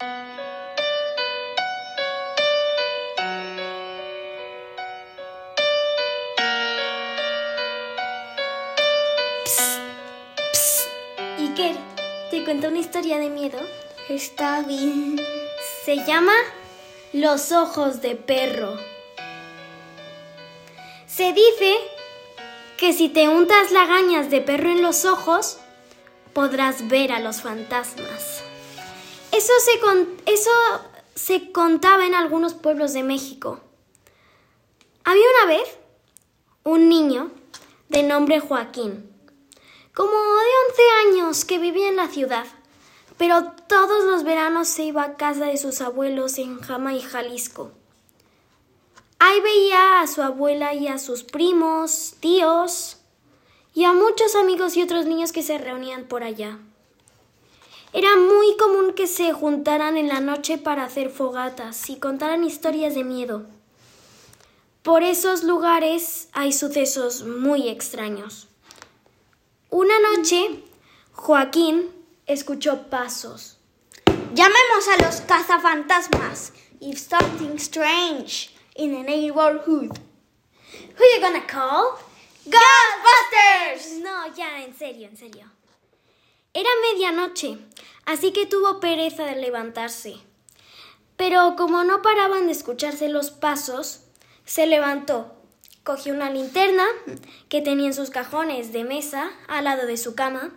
Iker, ¿te cuento una historia de miedo? Está bien. Se llama Los ojos de perro. Se dice que si te untas lagañas de perro en los ojos, podrás ver a los fantasmas. Eso se, con- eso se contaba en algunos pueblos de México. Había una vez un niño de nombre Joaquín, como de 11 años, que vivía en la ciudad, pero todos los veranos se iba a casa de sus abuelos en Jama y Jalisco. Ahí veía a su abuela y a sus primos, tíos y a muchos amigos y otros niños que se reunían por allá. Era muy común que se juntaran en la noche para hacer fogatas y contaran historias de miedo. Por esos lugares hay sucesos muy extraños. Una noche, Joaquín escuchó pasos. Llamemos a los cazafantasmas. If something strange in the neighborhood. Who you gonna call? Ghostbusters! No, ya, en serio, en serio. Era medianoche, así que tuvo pereza de levantarse. Pero como no paraban de escucharse los pasos, se levantó, cogió una linterna que tenía en sus cajones de mesa al lado de su cama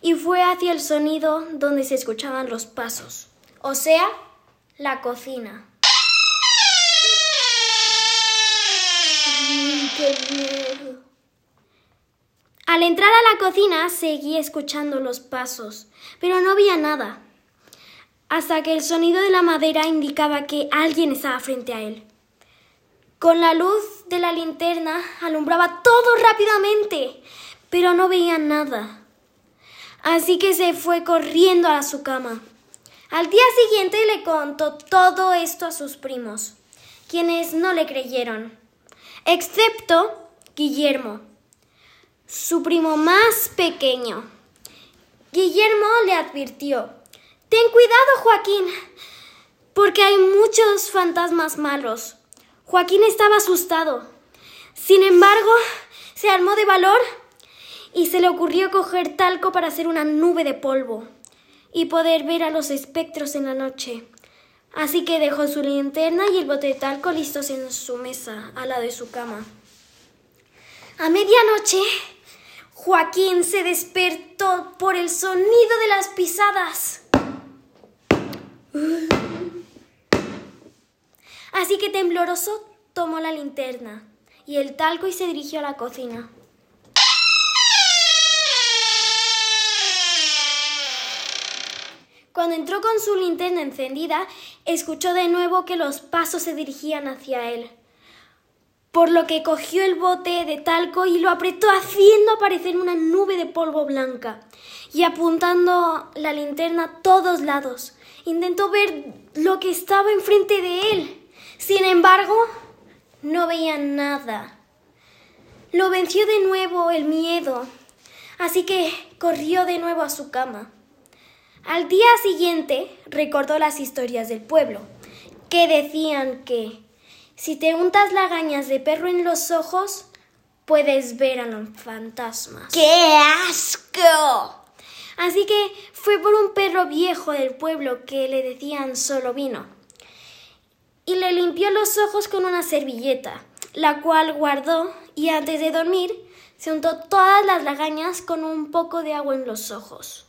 y fue hacia el sonido donde se escuchaban los pasos, o sea, la cocina. Al entrar a la cocina seguía escuchando los pasos, pero no veía nada, hasta que el sonido de la madera indicaba que alguien estaba frente a él. Con la luz de la linterna alumbraba todo rápidamente, pero no veía nada. Así que se fue corriendo a su cama. Al día siguiente le contó todo esto a sus primos, quienes no le creyeron, excepto Guillermo, su primo más pequeño. Guillermo le advirtió, Ten cuidado, Joaquín, porque hay muchos fantasmas malos. Joaquín estaba asustado. Sin embargo, se armó de valor y se le ocurrió coger talco para hacer una nube de polvo y poder ver a los espectros en la noche. Así que dejó su linterna y el bote de talco listos en su mesa, al lado de su cama. A medianoche, Joaquín se despertó por el sonido de las pisadas. Así que tembloroso tomó la linterna y el talco y se dirigió a la cocina. Cuando entró con su linterna encendida, escuchó de nuevo que los pasos se dirigían hacia él, por lo que cogió el bote de talco y lo apretó haciendo aparecer una nube de polvo blanca y apuntando la linterna a todos lados. Intentó ver lo que estaba enfrente de él. Sin embargo, no veía nada. Lo venció de nuevo el miedo, así que corrió de nuevo a su cama. Al día siguiente recordó las historias del pueblo, que decían que si te untas lagañas de perro en los ojos, puedes ver a los fantasmas. ¡Qué asco! Así que fue por un perro viejo del pueblo que le decían solo vino. Y le limpió los ojos con una servilleta, la cual guardó y antes de dormir se untó todas las lagañas con un poco de agua en los ojos.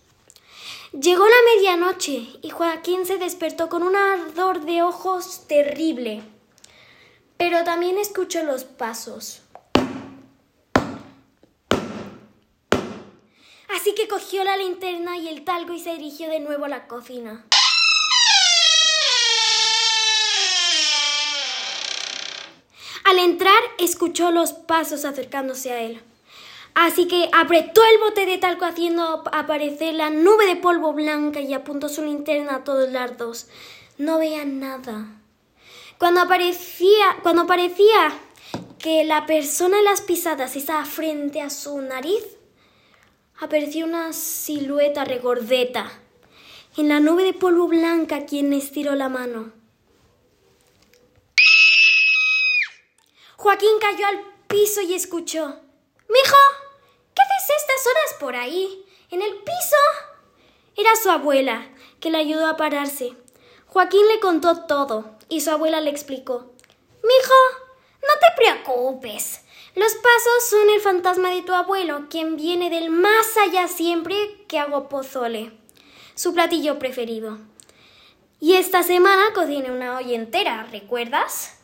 Llegó la medianoche y Joaquín se despertó con un ardor de ojos terrible, pero también escuchó los pasos. Así que cogió la linterna y el talco y se dirigió de nuevo a la cocina. Al entrar, escuchó los pasos acercándose a él. Así que apretó el bote de talco haciendo aparecer la nube de polvo blanca y apuntó su linterna a todos lados. No veía nada. Cuando aparecía, cuando parecía que la persona en las pisadas estaba frente a su nariz, apareció una silueta regordeta en la nube de polvo blanca quien estiró la mano. Joaquín cayó al piso y escuchó. Mijo, ¿qué haces estas horas por ahí? ¿En el piso? Era su abuela, que le ayudó a pararse. Joaquín le contó todo, y su abuela le explicó. Mijo, no te preocupes. Los pasos son el fantasma de tu abuelo, quien viene del más allá siempre que hago pozole, su platillo preferido. Y esta semana cociné una olla entera, ¿recuerdas?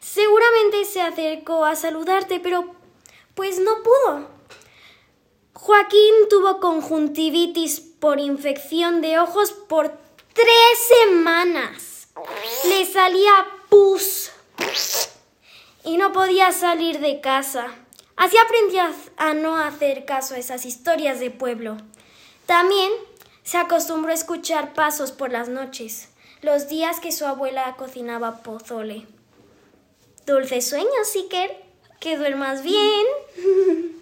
Seguramente se acercó a saludarte, pero pues no pudo. Joaquín tuvo conjuntivitis por infección de ojos por tres semanas. Salía pus y no podía salir de casa. Así aprendió a no hacer caso a esas historias de pueblo. También se acostumbró a escuchar pasos por las noches, los días que su abuela cocinaba pozole. Dulces sueños, Iker. Que duermas bien.